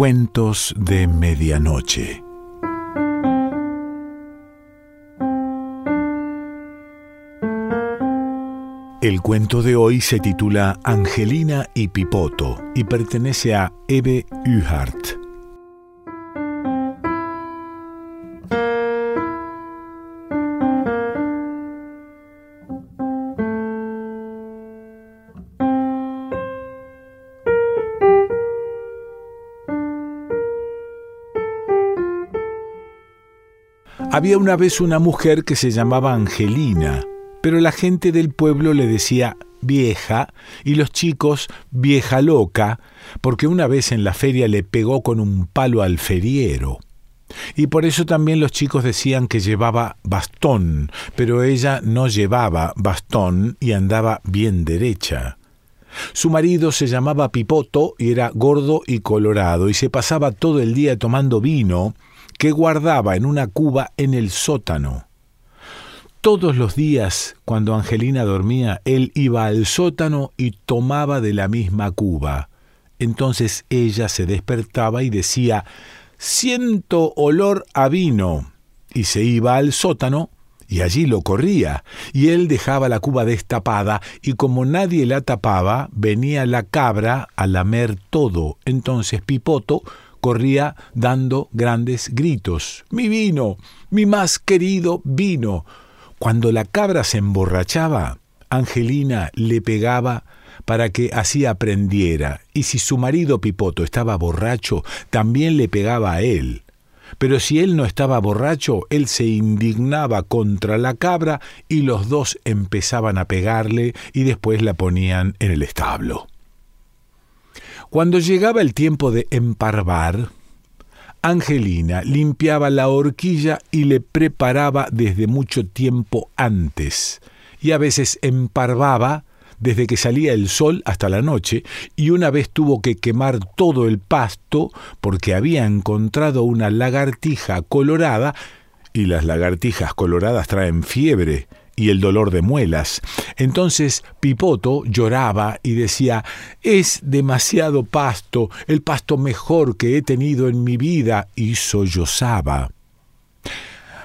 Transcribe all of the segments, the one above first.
Cuentos de Medianoche. El cuento de hoy se titula Angelina y Pipoto y pertenece a Eve Uhart. Había una vez una mujer que se llamaba Angelina, pero la gente del pueblo le decía vieja y los chicos vieja loca, porque una vez en la feria le pegó con un palo al feriero. Y por eso también los chicos decían que llevaba bastón, pero ella no llevaba bastón y andaba bien derecha. Su marido se llamaba Pipoto y era gordo y colorado y se pasaba todo el día tomando vino que guardaba en una cuba en el sótano. Todos los días, cuando Angelina dormía, él iba al sótano y tomaba de la misma cuba. Entonces ella se despertaba y decía Siento olor a vino. y se iba al sótano y allí lo corría, y él dejaba la cuba destapada, y como nadie la tapaba, venía la cabra a lamer todo. Entonces Pipoto corría dando grandes gritos. Mi vino, mi más querido vino. Cuando la cabra se emborrachaba, Angelina le pegaba para que así aprendiera, y si su marido Pipoto estaba borracho, también le pegaba a él. Pero si él no estaba borracho, él se indignaba contra la cabra y los dos empezaban a pegarle y después la ponían en el establo. Cuando llegaba el tiempo de emparvar, Angelina limpiaba la horquilla y le preparaba desde mucho tiempo antes, y a veces emparvaba desde que salía el sol hasta la noche, y una vez tuvo que quemar todo el pasto porque había encontrado una lagartija colorada, y las lagartijas coloradas traen fiebre, y el dolor de muelas. Entonces Pipoto lloraba y decía, es demasiado pasto, el pasto mejor que he tenido en mi vida, y sollozaba.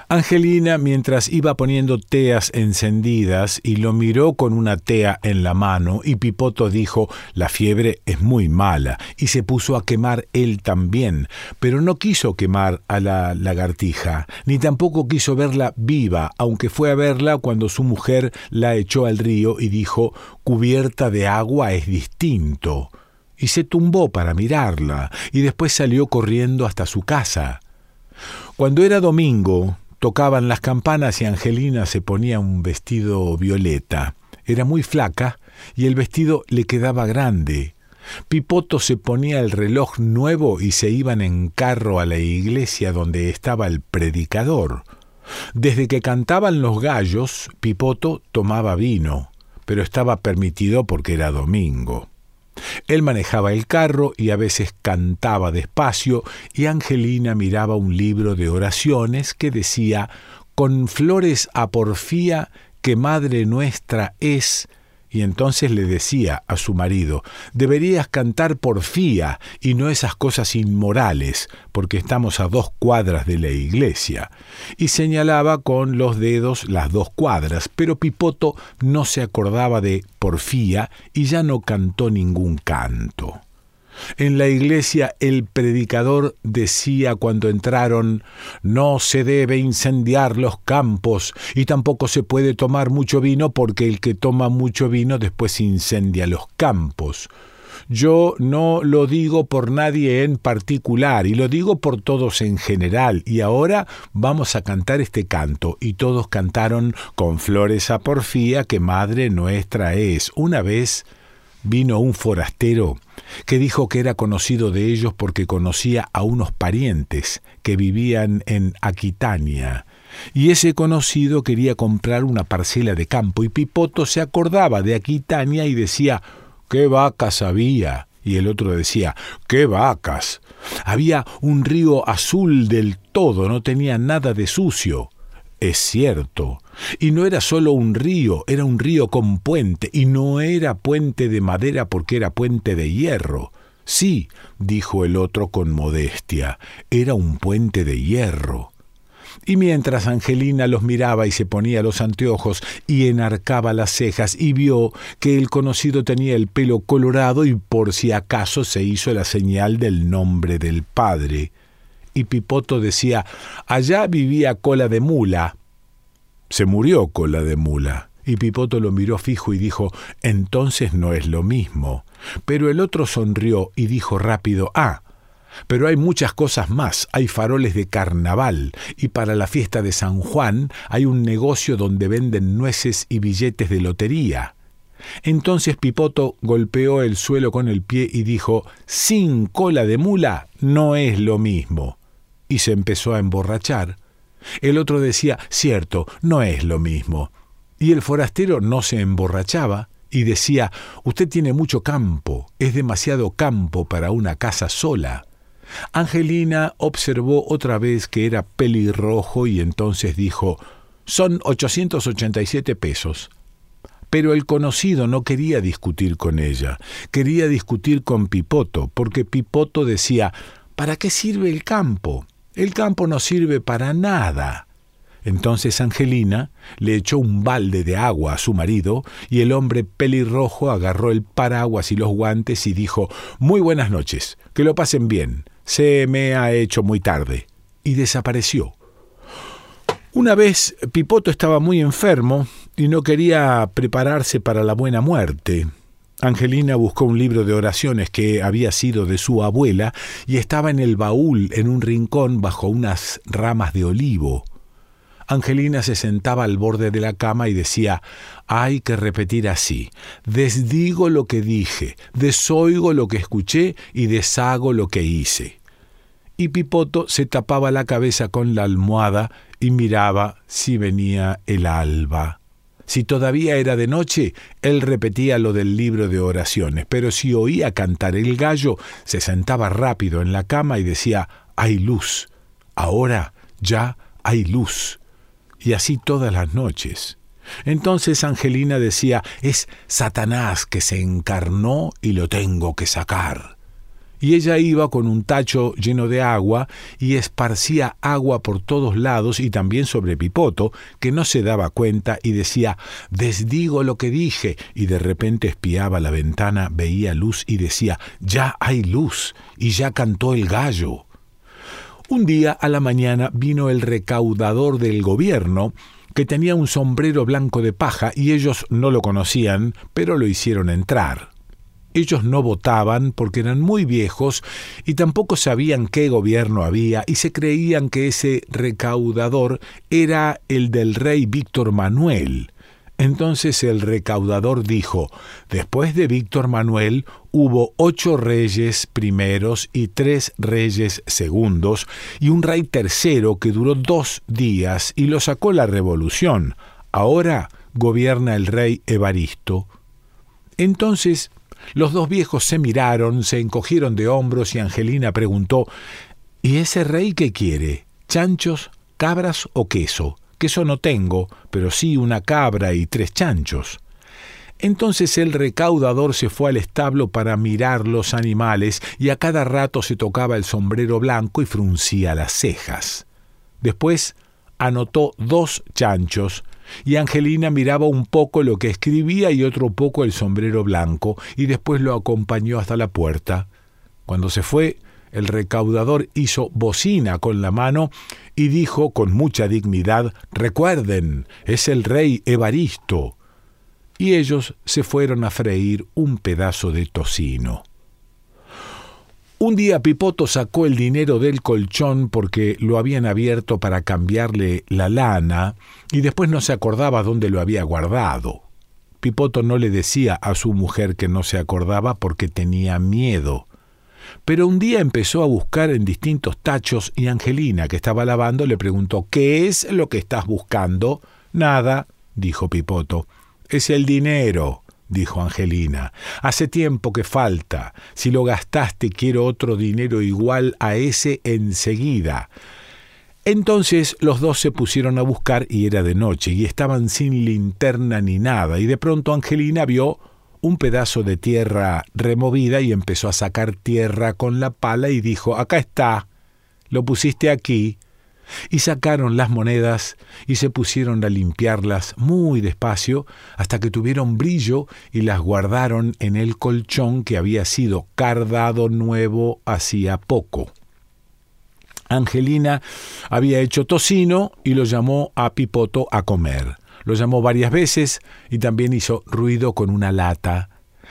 Angelina, mientras iba poniendo teas encendidas, y lo miró con una tea en la mano, y Pipoto dijo La fiebre es muy mala, y se puso a quemar él también, pero no quiso quemar a la lagartija, ni tampoco quiso verla viva, aunque fue a verla cuando su mujer la echó al río y dijo Cubierta de agua es distinto. Y se tumbó para mirarla, y después salió corriendo hasta su casa. Cuando era domingo, Tocaban las campanas y Angelina se ponía un vestido violeta. Era muy flaca y el vestido le quedaba grande. Pipoto se ponía el reloj nuevo y se iban en carro a la iglesia donde estaba el predicador. Desde que cantaban los gallos, Pipoto tomaba vino, pero estaba permitido porque era domingo. Él manejaba el carro y a veces cantaba despacio y Angelina miraba un libro de oraciones que decía Con flores a porfía que Madre nuestra es y entonces le decía a su marido, deberías cantar porfía y no esas cosas inmorales, porque estamos a dos cuadras de la iglesia. Y señalaba con los dedos las dos cuadras, pero Pipoto no se acordaba de porfía y ya no cantó ningún canto. En la iglesia el predicador decía cuando entraron No se debe incendiar los campos y tampoco se puede tomar mucho vino porque el que toma mucho vino después incendia los campos. Yo no lo digo por nadie en particular y lo digo por todos en general. Y ahora vamos a cantar este canto. Y todos cantaron con flores a porfía que Madre nuestra es. Una vez vino un forastero que dijo que era conocido de ellos porque conocía a unos parientes que vivían en Aquitania. Y ese conocido quería comprar una parcela de campo y Pipoto se acordaba de Aquitania y decía ¿Qué vacas había? Y el otro decía ¿Qué vacas? Había un río azul del todo, no tenía nada de sucio. Es cierto. Y no era solo un río, era un río con puente, y no era puente de madera porque era puente de hierro. Sí, dijo el otro con modestia, era un puente de hierro. Y mientras Angelina los miraba y se ponía los anteojos y enarcaba las cejas y vio que el conocido tenía el pelo colorado y por si acaso se hizo la señal del nombre del padre. Y Pipoto decía, allá vivía cola de mula. Se murió cola de mula. Y Pipoto lo miró fijo y dijo, entonces no es lo mismo. Pero el otro sonrió y dijo rápido, ah, pero hay muchas cosas más. Hay faroles de carnaval y para la fiesta de San Juan hay un negocio donde venden nueces y billetes de lotería. Entonces Pipoto golpeó el suelo con el pie y dijo, sin cola de mula no es lo mismo. Y se empezó a emborrachar. El otro decía, cierto, no es lo mismo. Y el forastero no se emborrachaba y decía, usted tiene mucho campo, es demasiado campo para una casa sola. Angelina observó otra vez que era pelirrojo y entonces dijo, son 887 pesos. Pero el conocido no quería discutir con ella, quería discutir con Pipoto, porque Pipoto decía, ¿para qué sirve el campo? El campo no sirve para nada. Entonces Angelina le echó un balde de agua a su marido y el hombre pelirrojo agarró el paraguas y los guantes y dijo, Muy buenas noches, que lo pasen bien. Se me ha hecho muy tarde. Y desapareció. Una vez Pipoto estaba muy enfermo y no quería prepararse para la buena muerte. Angelina buscó un libro de oraciones que había sido de su abuela y estaba en el baúl en un rincón bajo unas ramas de olivo. Angelina se sentaba al borde de la cama y decía, hay que repetir así, desdigo lo que dije, desoigo lo que escuché y deshago lo que hice. Y Pipoto se tapaba la cabeza con la almohada y miraba si venía el alba. Si todavía era de noche, él repetía lo del libro de oraciones, pero si oía cantar el gallo, se sentaba rápido en la cama y decía, hay luz, ahora ya hay luz y así todas las noches. Entonces Angelina decía, es Satanás que se encarnó y lo tengo que sacar. Y ella iba con un tacho lleno de agua y esparcía agua por todos lados y también sobre Pipoto, que no se daba cuenta y decía, desdigo lo que dije, y de repente espiaba la ventana, veía luz y decía, ya hay luz, y ya cantó el gallo. Un día a la mañana vino el recaudador del gobierno, que tenía un sombrero blanco de paja y ellos no lo conocían, pero lo hicieron entrar. Ellos no votaban porque eran muy viejos y tampoco sabían qué gobierno había y se creían que ese recaudador era el del rey Víctor Manuel. Entonces el recaudador dijo, después de Víctor Manuel hubo ocho reyes primeros y tres reyes segundos, y un rey tercero que duró dos días y lo sacó la revolución. Ahora gobierna el rey Evaristo. Entonces los dos viejos se miraron, se encogieron de hombros y Angelina preguntó, ¿Y ese rey qué quiere? ¿Chanchos, cabras o queso? Queso no tengo, pero sí una cabra y tres chanchos. Entonces el recaudador se fue al establo para mirar los animales y a cada rato se tocaba el sombrero blanco y fruncía las cejas. Después anotó dos chanchos y Angelina miraba un poco lo que escribía y otro poco el sombrero blanco y después lo acompañó hasta la puerta. Cuando se fue, el recaudador hizo bocina con la mano y dijo con mucha dignidad Recuerden, es el rey Evaristo. Y ellos se fueron a freír un pedazo de tocino. Un día Pipoto sacó el dinero del colchón porque lo habían abierto para cambiarle la lana y después no se acordaba dónde lo había guardado. Pipoto no le decía a su mujer que no se acordaba porque tenía miedo. Pero un día empezó a buscar en distintos tachos y Angelina, que estaba lavando, le preguntó ¿Qué es lo que estás buscando? Nada, dijo Pipoto. Es el dinero, dijo Angelina. Hace tiempo que falta. Si lo gastaste quiero otro dinero igual a ese enseguida. Entonces los dos se pusieron a buscar y era de noche y estaban sin linterna ni nada y de pronto Angelina vio un pedazo de tierra removida y empezó a sacar tierra con la pala y dijo, acá está, lo pusiste aquí. Y sacaron las monedas y se pusieron a limpiarlas muy despacio hasta que tuvieron brillo y las guardaron en el colchón que había sido cardado nuevo hacía poco. Angelina había hecho tocino y lo llamó a Pipoto a comer. Lo llamó varias veces y también hizo ruido con una lata.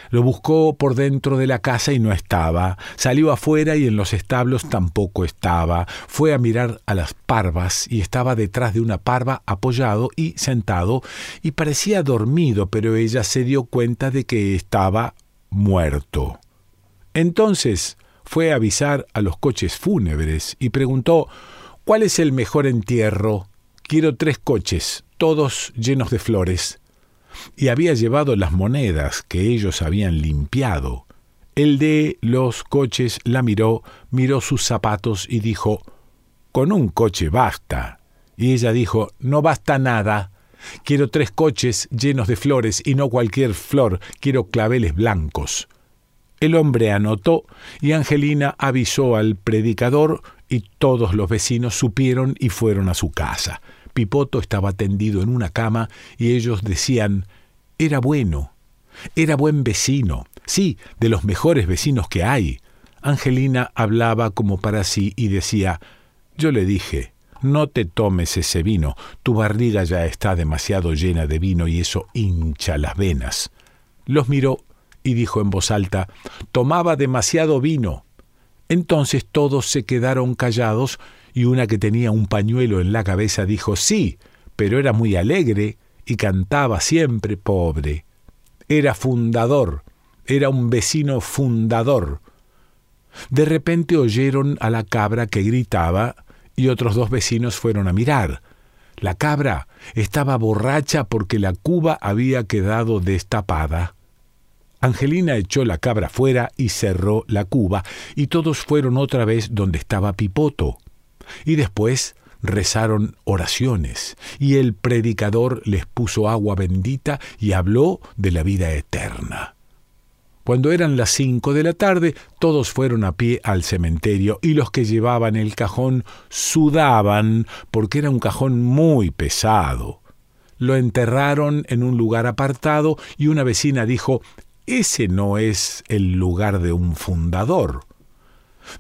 Lo buscó por dentro de la casa y no estaba. Salió afuera y en los establos tampoco estaba. Fue a mirar a las parvas y estaba detrás de una parva apoyado y sentado y parecía dormido, pero ella se dio cuenta de que estaba muerto. Entonces fue a avisar a los coches fúnebres y preguntó ¿Cuál es el mejor entierro? Quiero tres coches, todos llenos de flores. Y había llevado las monedas que ellos habían limpiado. El de los coches la miró, miró sus zapatos y dijo Con un coche basta. Y ella dijo No basta nada. Quiero tres coches llenos de flores y no cualquier flor, quiero claveles blancos. El hombre anotó y Angelina avisó al predicador y todos los vecinos supieron y fueron a su casa. Pipoto estaba tendido en una cama y ellos decían, era bueno, era buen vecino, sí, de los mejores vecinos que hay. Angelina hablaba como para sí y decía, yo le dije, no te tomes ese vino, tu barriga ya está demasiado llena de vino y eso hincha las venas. Los miró y dijo en voz alta, tomaba demasiado vino. Entonces todos se quedaron callados y una que tenía un pañuelo en la cabeza dijo, sí, pero era muy alegre y cantaba siempre pobre. Era fundador, era un vecino fundador. De repente oyeron a la cabra que gritaba y otros dos vecinos fueron a mirar. La cabra estaba borracha porque la cuba había quedado destapada. Angelina echó la cabra fuera y cerró la cuba, y todos fueron otra vez donde estaba Pipoto. Y después rezaron oraciones, y el predicador les puso agua bendita y habló de la vida eterna. Cuando eran las cinco de la tarde, todos fueron a pie al cementerio y los que llevaban el cajón sudaban porque era un cajón muy pesado. Lo enterraron en un lugar apartado y una vecina dijo ese no es el lugar de un fundador.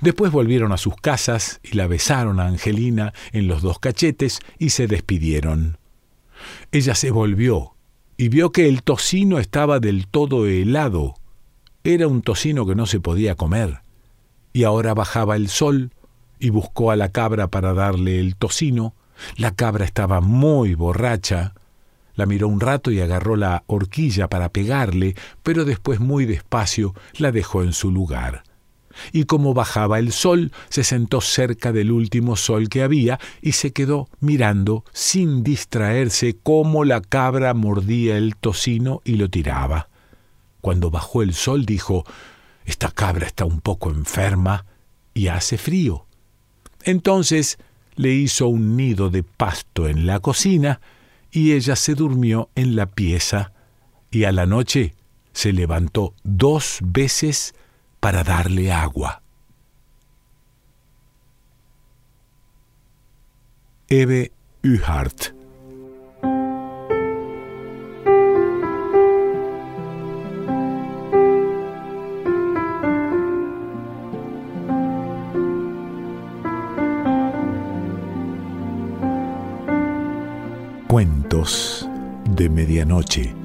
Después volvieron a sus casas y la besaron a Angelina en los dos cachetes y se despidieron. Ella se volvió y vio que el tocino estaba del todo helado. Era un tocino que no se podía comer. Y ahora bajaba el sol y buscó a la cabra para darle el tocino. La cabra estaba muy borracha la miró un rato y agarró la horquilla para pegarle, pero después muy despacio la dejó en su lugar. Y como bajaba el sol, se sentó cerca del último sol que había y se quedó mirando sin distraerse cómo la cabra mordía el tocino y lo tiraba. Cuando bajó el sol dijo Esta cabra está un poco enferma y hace frío. Entonces le hizo un nido de pasto en la cocina, y ella se durmió en la pieza y a la noche se levantó dos veces para darle agua. Eve Uhart Cuentos de Medianoche.